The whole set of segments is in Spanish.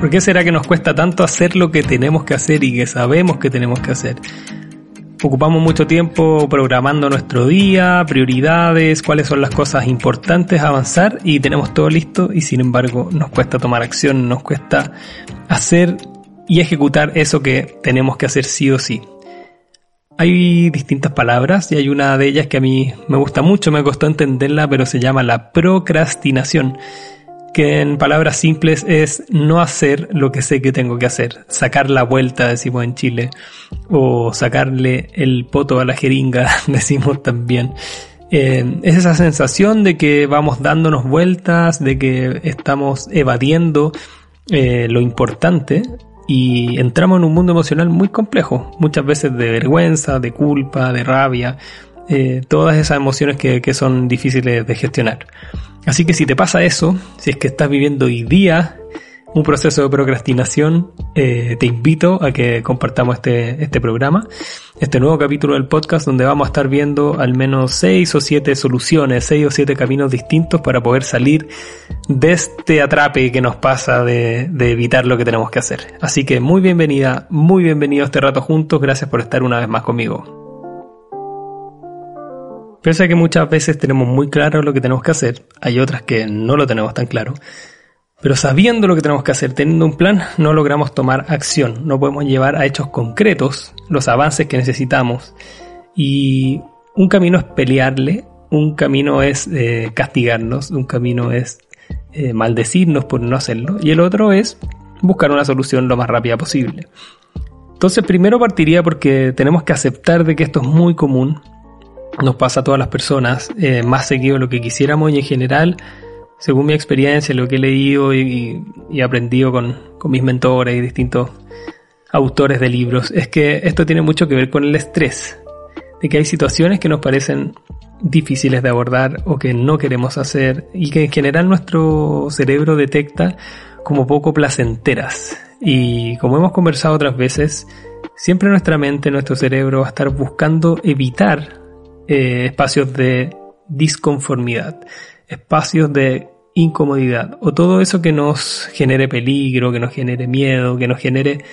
¿Por qué será que nos cuesta tanto hacer lo que tenemos que hacer y que sabemos que tenemos que hacer? Ocupamos mucho tiempo programando nuestro día, prioridades, cuáles son las cosas importantes avanzar y tenemos todo listo y sin embargo nos cuesta tomar acción, nos cuesta hacer y ejecutar eso que tenemos que hacer sí o sí. Hay distintas palabras y hay una de ellas que a mí me gusta mucho, me costó entenderla, pero se llama la procrastinación que en palabras simples es no hacer lo que sé que tengo que hacer, sacar la vuelta, decimos en Chile, o sacarle el poto a la jeringa, decimos también. Eh, es esa sensación de que vamos dándonos vueltas, de que estamos evadiendo eh, lo importante y entramos en un mundo emocional muy complejo, muchas veces de vergüenza, de culpa, de rabia, eh, todas esas emociones que, que, son difíciles de gestionar. Así que si te pasa eso, si es que estás viviendo hoy día un proceso de procrastinación, eh, te invito a que compartamos este, este programa, este nuevo capítulo del podcast donde vamos a estar viendo al menos seis o siete soluciones, seis o siete caminos distintos para poder salir de este atrape que nos pasa de, de evitar lo que tenemos que hacer. Así que muy bienvenida, muy bienvenido a este rato juntos, gracias por estar una vez más conmigo. Pese a que muchas veces tenemos muy claro lo que tenemos que hacer, hay otras que no lo tenemos tan claro. Pero sabiendo lo que tenemos que hacer, teniendo un plan, no logramos tomar acción, no podemos llevar a hechos concretos los avances que necesitamos. Y un camino es pelearle, un camino es eh, castigarnos, un camino es eh, maldecirnos por no hacerlo, y el otro es buscar una solución lo más rápida posible. Entonces primero partiría porque tenemos que aceptar de que esto es muy común, nos pasa a todas las personas, eh, más seguido lo que quisiéramos y en general, según mi experiencia, lo que he leído y, y aprendido con, con, mis mentores y distintos autores de libros, es que esto tiene mucho que ver con el estrés, de que hay situaciones que nos parecen difíciles de abordar o que no queremos hacer y que en general nuestro cerebro detecta como poco placenteras. Y como hemos conversado otras veces, siempre nuestra mente, nuestro cerebro va a estar buscando evitar eh, espacios de disconformidad, espacios de incomodidad o todo eso que nos genere peligro, que nos genere miedo, que nos genere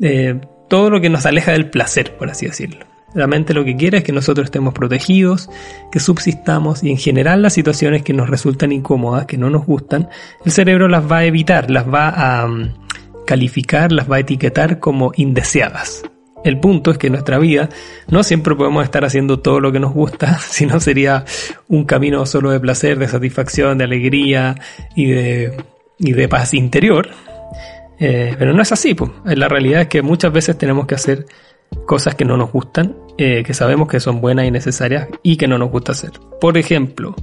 eh, todo lo que nos aleja del placer, por así decirlo. La mente lo que quiere es que nosotros estemos protegidos, que subsistamos y en general las situaciones que nos resultan incómodas, que no nos gustan, el cerebro las va a evitar, las va a um, calificar, las va a etiquetar como indeseadas. El punto es que en nuestra vida no siempre podemos estar haciendo todo lo que nos gusta, sino sería un camino solo de placer, de satisfacción, de alegría y de, y de paz interior. Eh, pero no es así, pues. la realidad es que muchas veces tenemos que hacer cosas que no nos gustan, eh, que sabemos que son buenas y necesarias y que no nos gusta hacer. Por ejemplo,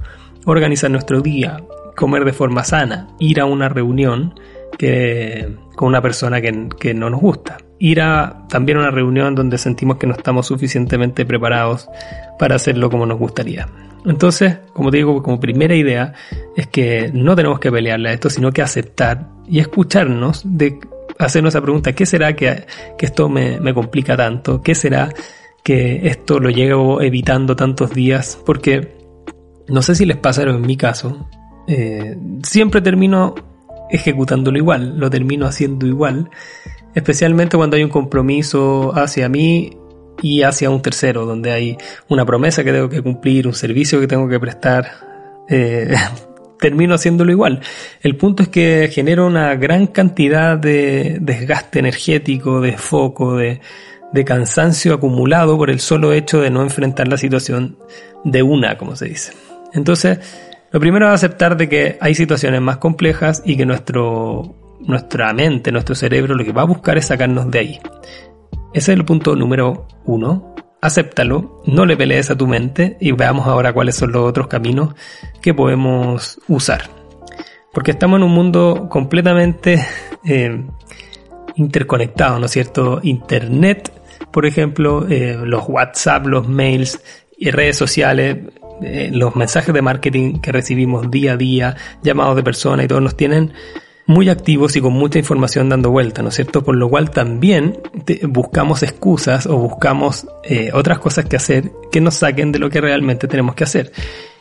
organizar nuestro día, comer de forma sana, ir a una reunión que, con una persona que, que no nos gusta ir a también a una reunión donde sentimos que no estamos suficientemente preparados para hacerlo como nos gustaría. Entonces, como te digo, como primera idea es que no tenemos que pelearle a esto, sino que aceptar y escucharnos de hacernos esa pregunta, ¿qué será que, que esto me, me, complica tanto? ¿Qué será que esto lo llevo evitando tantos días? Porque no sé si les pasa, pero en mi caso, eh, siempre termino ejecutándolo igual, lo termino haciendo igual especialmente cuando hay un compromiso hacia mí y hacia un tercero, donde hay una promesa que tengo que cumplir, un servicio que tengo que prestar, eh, termino haciéndolo igual. El punto es que genero una gran cantidad de desgaste energético, de foco, de, de cansancio acumulado por el solo hecho de no enfrentar la situación de una, como se dice. Entonces, lo primero es aceptar de que hay situaciones más complejas y que nuestro nuestra mente, nuestro cerebro, lo que va a buscar es sacarnos de ahí. Ese es el punto número uno. Acéptalo, no le pelees a tu mente y veamos ahora cuáles son los otros caminos que podemos usar. Porque estamos en un mundo completamente eh, interconectado, ¿no es cierto? Internet, por ejemplo, eh, los WhatsApp, los mails y redes sociales, eh, los mensajes de marketing que recibimos día a día, llamados de personas y todos nos tienen muy activos y con mucha información dando vuelta, ¿no es cierto? Por lo cual también buscamos excusas o buscamos eh, otras cosas que hacer que nos saquen de lo que realmente tenemos que hacer.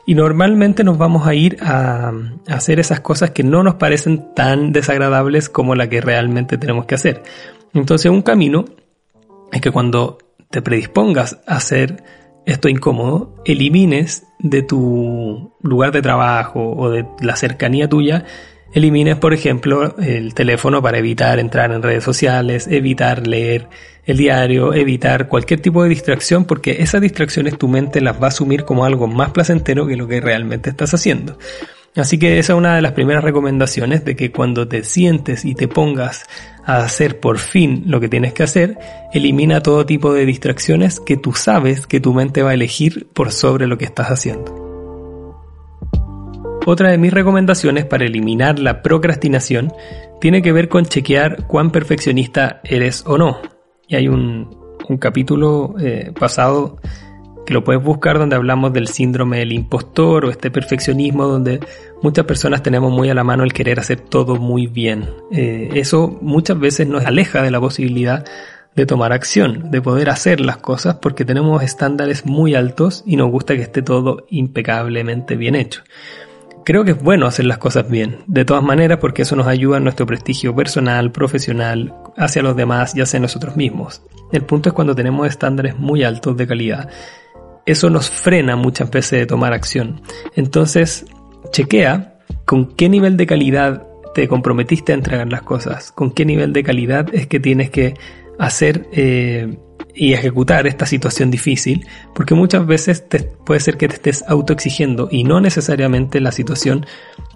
Y normalmente nos vamos a ir a, hacer esas cosas que no nos parecen tan desagradables como la que realmente tenemos que hacer. Entonces un camino es que cuando te predispongas a hacer esto incómodo, elimines de tu lugar de trabajo o de la cercanía tuya, elimines, por ejemplo, el teléfono para evitar entrar en redes sociales, evitar leer el diario, evitar cualquier tipo de distracción, porque esas distracciones tu mente las va a asumir como algo más placentero que lo que realmente estás haciendo. Así que esa es una de las primeras recomendaciones de que cuando te sientes y te pongas a hacer por fin lo que tienes que hacer, elimina todo tipo de distracciones que tú sabes que tu mente va a elegir por sobre lo que estás haciendo. Otra de mis recomendaciones para eliminar la procrastinación tiene que ver con chequear cuán perfeccionista eres o no. Y hay un, capítulo eh, pasado que lo puedes buscar donde hablamos del síndrome del impostor o este perfeccionismo donde muchas personas tenemos muy a la mano el querer hacer todo muy bien. Eh, eso muchas veces nos aleja de la posibilidad de tomar acción, de poder hacer las cosas porque tenemos estándares muy altos y nos gusta que esté todo impecablemente bien hecho. Creo que es bueno hacer las cosas bien, de todas maneras porque eso nos ayuda en nuestro prestigio personal, profesional, hacia los demás y hacia nosotros mismos. El punto es cuando tenemos estándares muy altos de calidad eso nos frena muchas veces de tomar acción. Entonces, chequea con qué nivel de calidad te comprometiste a entregar las cosas, con qué nivel de calidad es que tienes que hacer eh, y ejecutar esta situación difícil, porque muchas veces puede ser que te estés autoexigiendo y no necesariamente la situación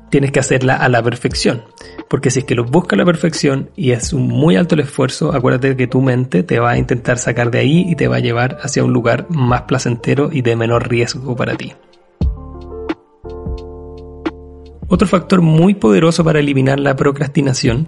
tienes que hacerla a la perfección. Porque si es que lo busca la perfección y es un muy alto el esfuerzo, acuérdate que tu mente te va a intentar sacar de ahí y te va a llevar hacia un lugar más placentero y de menor riesgo para ti. Otro factor muy poderoso para eliminar la procrastinación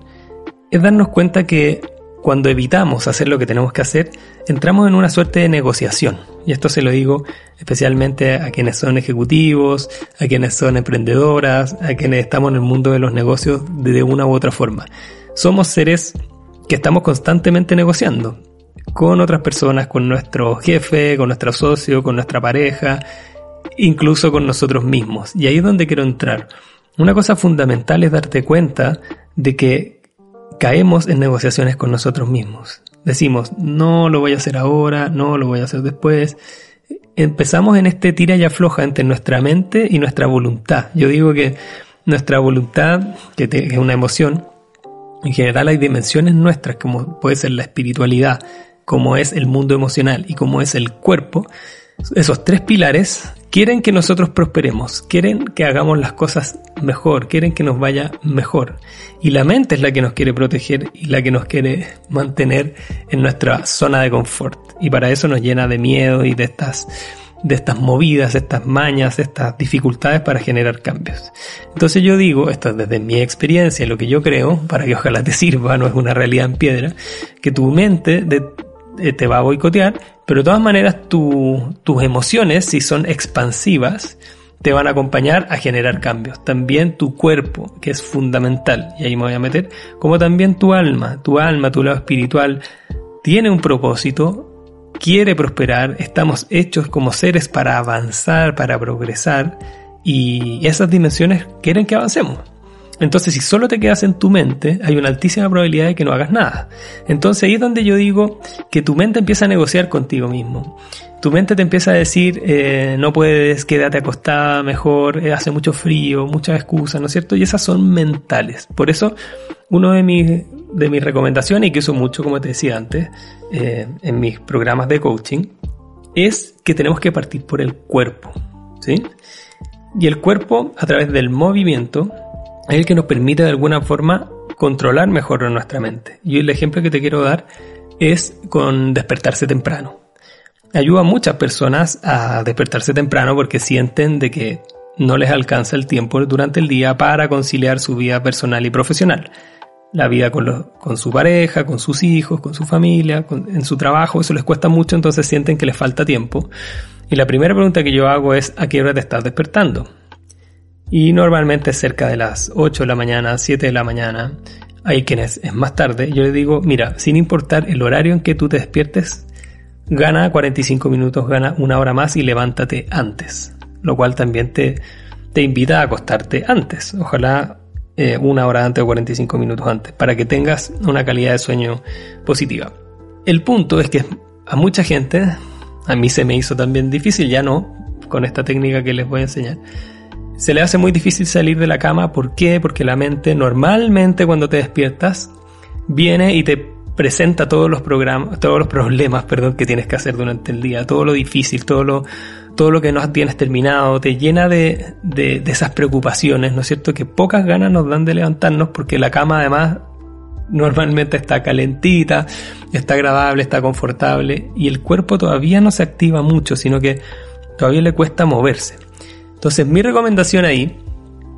es darnos cuenta que cuando evitamos hacer lo que tenemos que hacer, entramos en una suerte de negociación. Y esto se lo digo especialmente a quienes son ejecutivos, a quienes son emprendedoras, a quienes estamos en el mundo de los negocios de una u otra forma. Somos seres que estamos constantemente negociando con otras personas, con nuestro jefe, con nuestro socio, con nuestra pareja, incluso con nosotros mismos. Y ahí es donde quiero entrar. Una cosa fundamental es darte cuenta de que caemos en negociaciones con nosotros mismos. Decimos, no lo voy a hacer ahora, no lo voy a hacer después. Empezamos en este tira y afloja entre nuestra mente y nuestra voluntad. Yo digo que nuestra voluntad, que, es una emoción, en general hay dimensiones nuestras, como puede ser la espiritualidad, como es el mundo emocional y como es el cuerpo. Esos tres pilares quieren que nosotros prosperemos, quieren que hagamos las cosas mejor, quieren que nos vaya mejor. Y la mente es la que nos quiere proteger y la que nos quiere mantener en nuestra zona de confort. Y para eso nos llena de miedo y de estas de estas movidas, estas mañas, estas dificultades para generar cambios. Entonces yo digo, esto es desde mi experiencia, lo que yo creo, para que ojalá te sirva, no es una realidad en piedra, que tu mente eh, te va a boicotear, pero de todas maneras tus emociones, si son expansivas, te van a acompañar a generar cambios. También tu cuerpo, que es fundamental, y ahí me voy a meter, como también tu alma, tu alma, tu lado espiritual, tiene un propósito, quiere prosperar, estamos hechos como seres para avanzar, para progresar, y esas dimensiones quieren que avancemos. Entonces, si solo te quedas en tu mente, hay una altísima probabilidad de que no hagas nada. Entonces ahí es donde yo digo que tu mente empieza a negociar contigo mismo. Tu mente te empieza a decir, eh, no puedes, quédate acostada mejor, eh, hace mucho frío, muchas excusas, ¿no es cierto? Y esas son mentales. Por eso, uno de mis, de mis recomendaciones, y que uso mucho, como te decía antes, eh, en mis programas de coaching, es que tenemos que partir por el cuerpo. ¿Sí? Y el cuerpo, a través del movimiento, es el que nos permite de alguna forma controlar mejor nuestra mente. Y el ejemplo que te quiero dar es con despertarse temprano. Ayuda a muchas personas a despertarse temprano porque sienten de que no les alcanza el tiempo durante el día para conciliar su vida personal y profesional. La vida con, con su pareja, con sus hijos, con su familia, en su trabajo, eso les cuesta mucho, entonces sienten que les falta tiempo. Y la primera pregunta que yo hago es, ¿a qué hora te estás despertando? Y normalmente cerca de las 8 de la mañana, 7 de la mañana. Hay quienes es más tarde. Yo le digo, mira, sin importar el horario en que tú te despiertes, gana 45 minutos, gana una hora más y levántate antes. lo cual también te, te invita a acostarte antes, ojalá eh, una hora antes o 45 minutos antes, para que tengas una calidad de sueño positiva. El punto es que a mucha gente, a mí se me hizo también difícil, ya no, con esta técnica que les voy a enseñar, se le hace muy difícil salir de la cama. ¿Por qué? Porque la mente normalmente cuando te despiertas viene y te presenta todos los programas, todos los problemas, perdón, que tienes que hacer durante el día, todo lo difícil, todo lo, todo lo que no tienes terminado, te llena de, de, de esas preocupaciones, ¿no es cierto? Que pocas ganas nos dan de levantarnos porque la cama además normalmente está calentita, está agradable, está confortable y el cuerpo todavía no se activa mucho, sino que todavía le cuesta moverse. Entonces mi recomendación ahí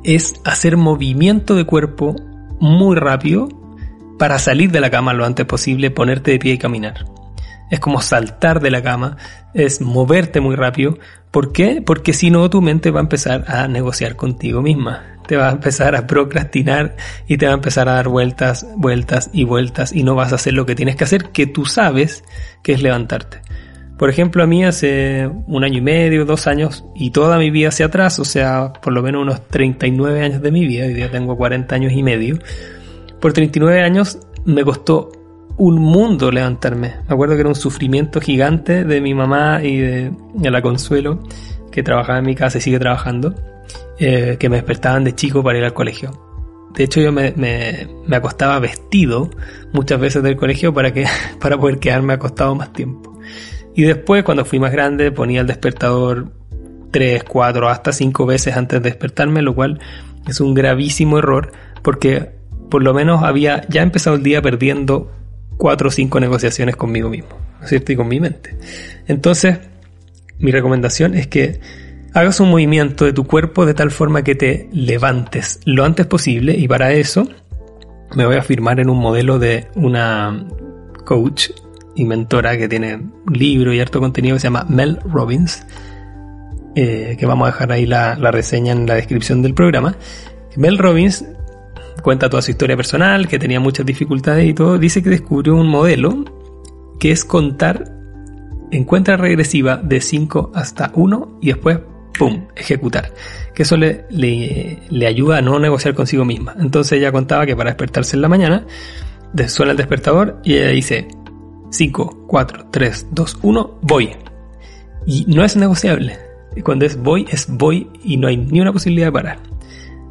es hacer movimiento de cuerpo muy rápido para salir de la cama lo antes posible, ponerte de pie y caminar. Es como saltar de la cama, es moverte muy rápido. ¿Por qué? Porque si no tu mente va a empezar a negociar contigo misma te va a empezar a procrastinar y te va a empezar a dar vueltas, vueltas y vueltas y no vas a hacer lo que tienes que hacer, que tú sabes que es levantarte. Por ejemplo, a mí hace un año y medio, dos años y toda mi vida hacia atrás, o sea, por lo menos unos 39 años de mi vida, hoy día tengo 40 años y medio, por 39 años me costó un mundo levantarme. Me acuerdo que era un sufrimiento gigante de mi mamá y de, de la Consuelo, que trabajaba en mi casa y sigue trabajando eh, que me despertaban de chico para ir al colegio. De hecho, yo me, me, acostaba vestido muchas veces del colegio para, que, para poder quedarme acostado más tiempo. Y después, cuando fui más grande, ponía el despertador 3, 4, hasta 5 veces antes de despertarme, lo cual es un gravísimo error porque por lo menos había ya empezado el día perdiendo 4 o 5 negociaciones conmigo mismo, ¿no es cierto? Y con mi mente. Entonces, mi recomendación es que hagas un movimiento de tu cuerpo de tal forma que te levantes lo antes posible y para eso me voy a firmar en un modelo de una coach y mentora que tiene libro y harto contenido que se llama Mel Robbins, eh, que vamos a dejar ahí la, reseña en la descripción del programa. Mel Robbins cuenta toda su historia personal, que tenía muchas dificultades y todo, dice que descubrió un modelo que es contar en cuenta regresiva de 5 hasta 1 y después ¡pum!, ejecutar. Que eso le, le, ayuda a no negociar consigo misma. Entonces ella contaba que para despertarse en la mañana, suena el despertador y ella dice 5, 4, 3, 2, 1, voy. Y no es negociable. Cuando es voy, es voy y no hay ni una posibilidad de parar.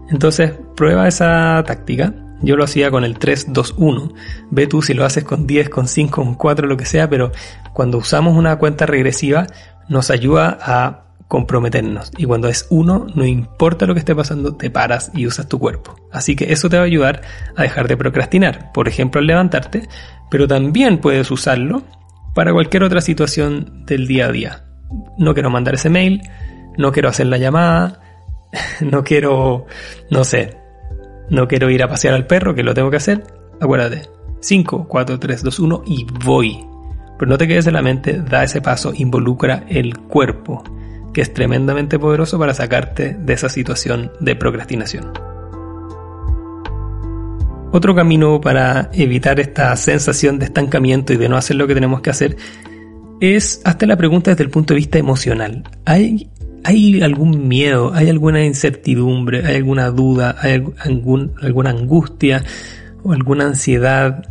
Entonces prueba esa táctica. Yo lo hacía con el 3, 2, 1. Ve tú si lo haces con 10, con 5, con 4, lo que sea, pero cuando usamos una cuenta regresiva nos ayuda a comprometernos. Y cuando es uno, no importa lo que esté pasando, te paras y usas tu cuerpo. Así que eso te va a ayudar a dejar de procrastinar. Por ejemplo, al levantarte, pero también puedes usarlo para cualquier otra situación del día a día. No quiero mandar ese mail, no quiero hacer la llamada, no quiero, no sé, no quiero ir a pasear al perro, que lo tengo que hacer. Acuérdate, 5, 4, 3, 2, 1 y voy. Pero no te quedes en la mente, da ese paso, involucra el cuerpo que es tremendamente poderoso para sacarte de esa situación de procrastinación. Otro camino para evitar esta sensación de estancamiento y de no hacer lo que tenemos que hacer es hazte la pregunta desde el punto de vista emocional. ¿Hay, hay algún miedo, hay alguna incertidumbre, hay alguna duda, hay algún, alguna angustia o alguna ansiedad,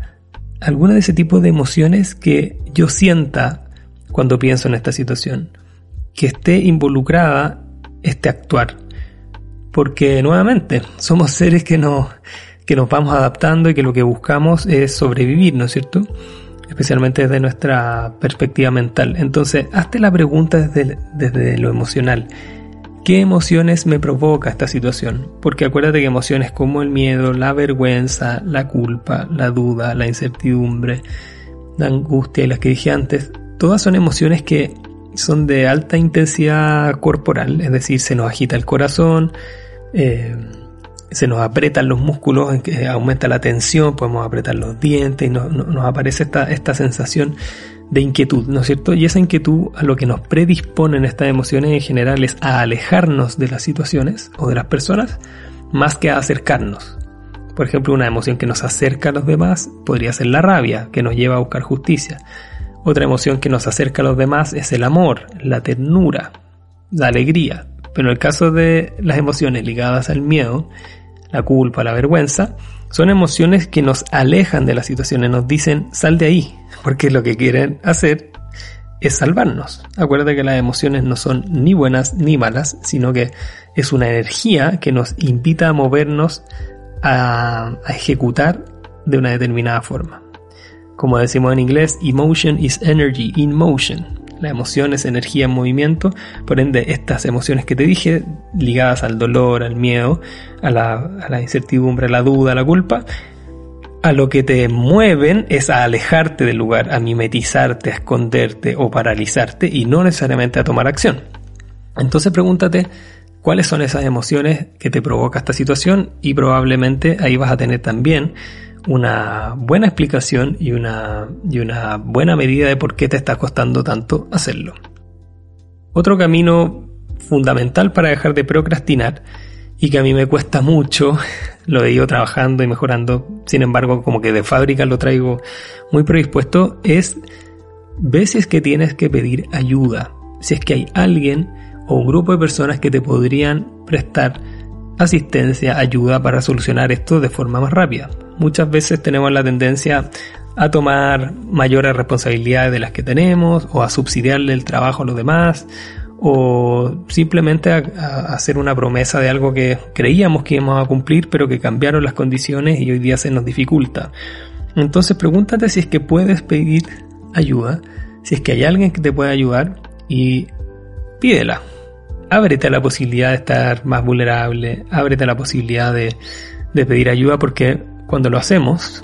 alguna de ese tipo de emociones que yo sienta cuando pienso en esta situación? Que esté involucrada este actuar. Porque nuevamente, somos seres que nos, que nos vamos adaptando y que lo que buscamos es sobrevivir, ¿no es cierto? Especialmente desde nuestra perspectiva mental. Entonces, hazte la pregunta desde, desde lo emocional. ¿Qué emociones me provoca esta situación? Porque acuérdate que emociones como el miedo, la vergüenza, la culpa, la duda, la incertidumbre, la angustia y las que dije antes, todas son emociones que son de alta intensidad corporal, es decir, se nos agita el corazón, eh, se nos apretan los músculos, aumenta la tensión, podemos apretar los dientes y nos aparece esta, esta sensación de inquietud, ¿no es cierto? Y esa inquietud a lo que nos predisponen estas emociones en general es a alejarnos de las situaciones o de las personas más que a acercarnos. Por ejemplo, una emoción que nos acerca a los demás podría ser la rabia, que nos lleva a buscar justicia. Otra emoción que nos acerca a los demás es el amor, la ternura, la alegría. Pero en el caso de las emociones ligadas al miedo, la culpa, la vergüenza, son emociones que nos alejan de las situaciones, nos dicen sal de ahí, porque lo que quieren hacer es salvarnos. Acuérdate que las emociones no son ni buenas ni malas, sino que es una energía que nos invita a movernos a, a ejecutar de una determinada forma. Como decimos en inglés, emotion is energy in motion. La emoción es energía en movimiento, por ende estas emociones que te dije, ligadas al dolor, al miedo, a la, incertidumbre, a la duda, a la culpa, a lo que te mueven es a alejarte del lugar, a mimetizarte, a esconderte o paralizarte y no necesariamente a tomar acción. Entonces pregúntate cuáles son esas emociones que te provoca esta situación y probablemente ahí vas a tener también una buena explicación y una, y una buena medida de por qué te está costando tanto hacerlo. Otro camino fundamental para dejar de procrastinar y que a mí me cuesta mucho, lo he ido trabajando y mejorando, sin embargo como que de fábrica lo traigo muy predispuesto, es veces que tienes que pedir ayuda, si es que hay alguien o un grupo de personas que te podrían prestar asistencia, ayuda para solucionar esto de forma más rápida. Muchas veces tenemos la tendencia a tomar mayores responsabilidades de las que tenemos o a subsidiarle el trabajo a los demás o simplemente a, hacer una promesa de algo que creíamos que íbamos a cumplir pero que cambiaron las condiciones y hoy día se nos dificulta. Entonces pregúntate si es que puedes pedir ayuda, si es que hay alguien que te pueda ayudar y pídela ábrete a la posibilidad de estar más vulnerable, ábrete a la posibilidad de, pedir ayuda porque cuando lo hacemos,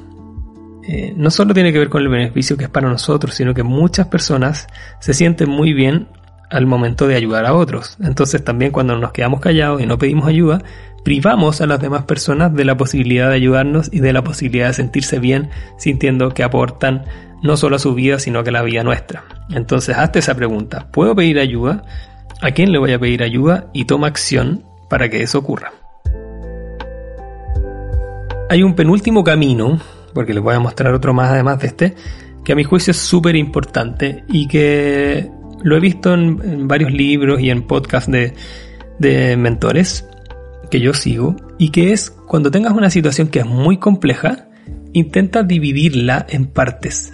eh, no solo tiene que ver con el beneficio que es para nosotros, sino que muchas personas se sienten muy bien al momento de ayudar a otros. Entonces también cuando nos quedamos callados y no pedimos ayuda, privamos a las demás personas de la posibilidad de ayudarnos y de la posibilidad de sentirse bien sintiendo que aportan no solo a su vida, sino que a la vida nuestra. Entonces hazte esa pregunta, ¿puedo pedir ayuda? a quién le voy a pedir ayuda y toma acción para que eso ocurra. Hay un penúltimo camino, porque les voy a mostrar otro más además de este, que a mi juicio es súper importante y que lo he visto en, varios libros y en podcasts de, de mentores que yo sigo, y que es cuando tengas una situación que es muy compleja, intenta dividirla en partes.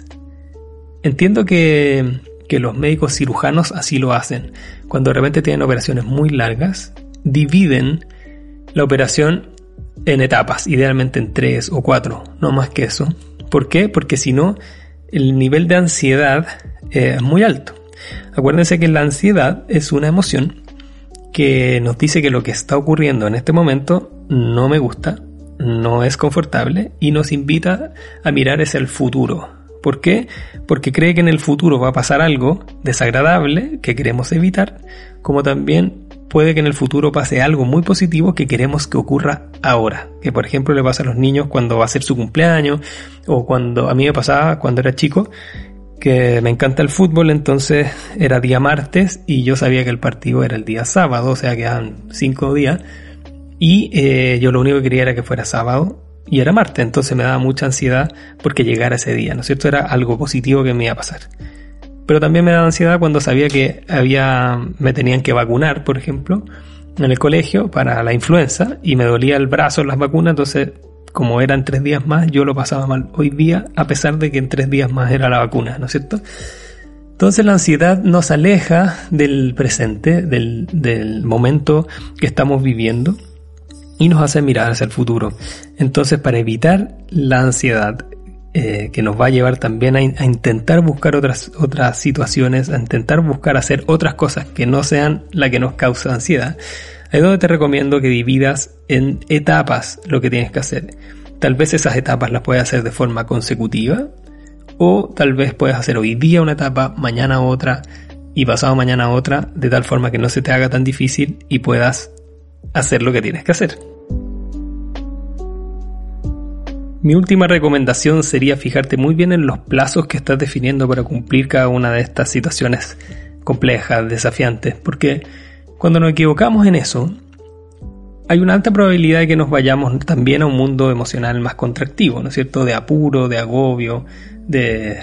Entiendo que que los médicos cirujanos así lo hacen. Cuando de repente tienen operaciones muy largas, dividen la operación en etapas, idealmente en tres o cuatro, no más que eso. ¿Por qué? Porque si no, el nivel de ansiedad es muy alto. Acuérdense que la ansiedad es una emoción que nos dice que lo que está ocurriendo en este momento no me gusta, no es confortable y nos invita a mirar hacia el futuro, ¿Por qué? Porque cree que en el futuro va a pasar algo desagradable que queremos evitar, como también puede que en el futuro pase algo muy positivo que queremos que ocurra ahora. Que por ejemplo le pasa a los niños cuando va a ser su cumpleaños o cuando a mí me pasaba cuando era chico que me encanta el fútbol, entonces era día martes y yo sabía que el partido era el día sábado, o sea, quedaban cinco días. Y eh, yo lo único que quería era que fuera sábado y era Marte, entonces me daba mucha ansiedad porque llegara ese día, ¿no es cierto? Era algo positivo que me iba a pasar. Pero también me daba ansiedad cuando sabía que había, me tenían que vacunar, por ejemplo, en el colegio para la influenza y me dolía el brazo las vacunas, entonces como eran tres días más, yo lo pasaba mal hoy día, a pesar de que en tres días más era la vacuna, ¿no es cierto? Entonces la ansiedad nos aleja del presente, del, del momento que estamos viviendo y nos hace mirar hacia el futuro. Entonces, para evitar la ansiedad eh, que nos va a llevar también a, intentar buscar otras, otras situaciones, a intentar buscar hacer otras cosas que no sean la que nos causa ansiedad, es donde te recomiendo que dividas en etapas lo que tienes que hacer. Tal vez esas etapas las puedes hacer de forma consecutiva o tal vez puedes hacer hoy día una etapa, mañana otra y pasado mañana otra, de tal forma que no se te haga tan difícil y puedas hacer lo que tienes que hacer. Mi última recomendación sería fijarte muy bien en los plazos que estás definiendo para cumplir cada una de estas situaciones complejas, desafiantes, porque cuando nos equivocamos en eso, hay una alta probabilidad de que nos vayamos también a un mundo emocional más contractivo, ¿no es cierto? De apuro, de agobio, de,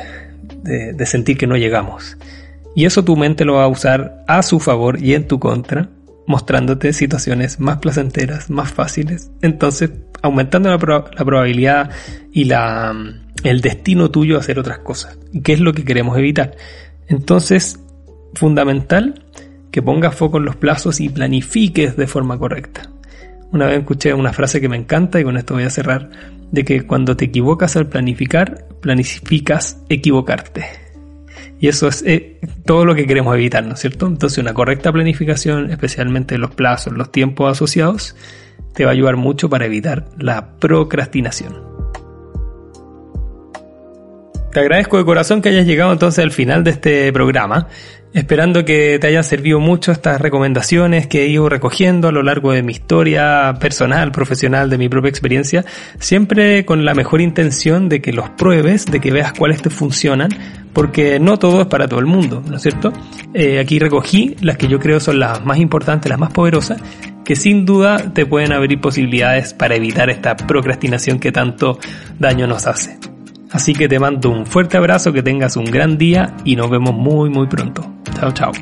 de, de sentir que no llegamos. Y eso tu mente lo va a usar a su favor y en tu contra mostrándote situaciones más placenteras, más fáciles. Entonces, aumentando la, probabilidad y la, el destino tuyo a hacer otras cosas. ¿Qué es lo que queremos evitar? Entonces, fundamental que pongas foco en los plazos y planifiques de forma correcta. Una vez escuché una frase que me encanta y con esto voy a cerrar, de que cuando te equivocas al planificar, planificas equivocarte. Y eso es eh, todo lo que queremos evitar, ¿no es cierto? Entonces una correcta planificación, especialmente los plazos, los tiempos asociados, te va a ayudar mucho para evitar la procrastinación. Te agradezco de corazón que hayas llegado entonces al final de este programa. Esperando que te hayan servido mucho estas recomendaciones que he ido recogiendo a lo largo de mi historia personal, profesional, de mi propia experiencia, siempre con la mejor intención de que los pruebes, de que veas cuáles te funcionan, porque no todo es para todo el mundo, ¿no es cierto? Eh, aquí recogí las que yo creo son las más importantes, las más poderosas, que sin duda te pueden abrir posibilidades para evitar esta procrastinación que tanto daño nos hace. Así que te mando un fuerte abrazo, que tengas un gran día y nos vemos muy muy pronto. Chao, chao.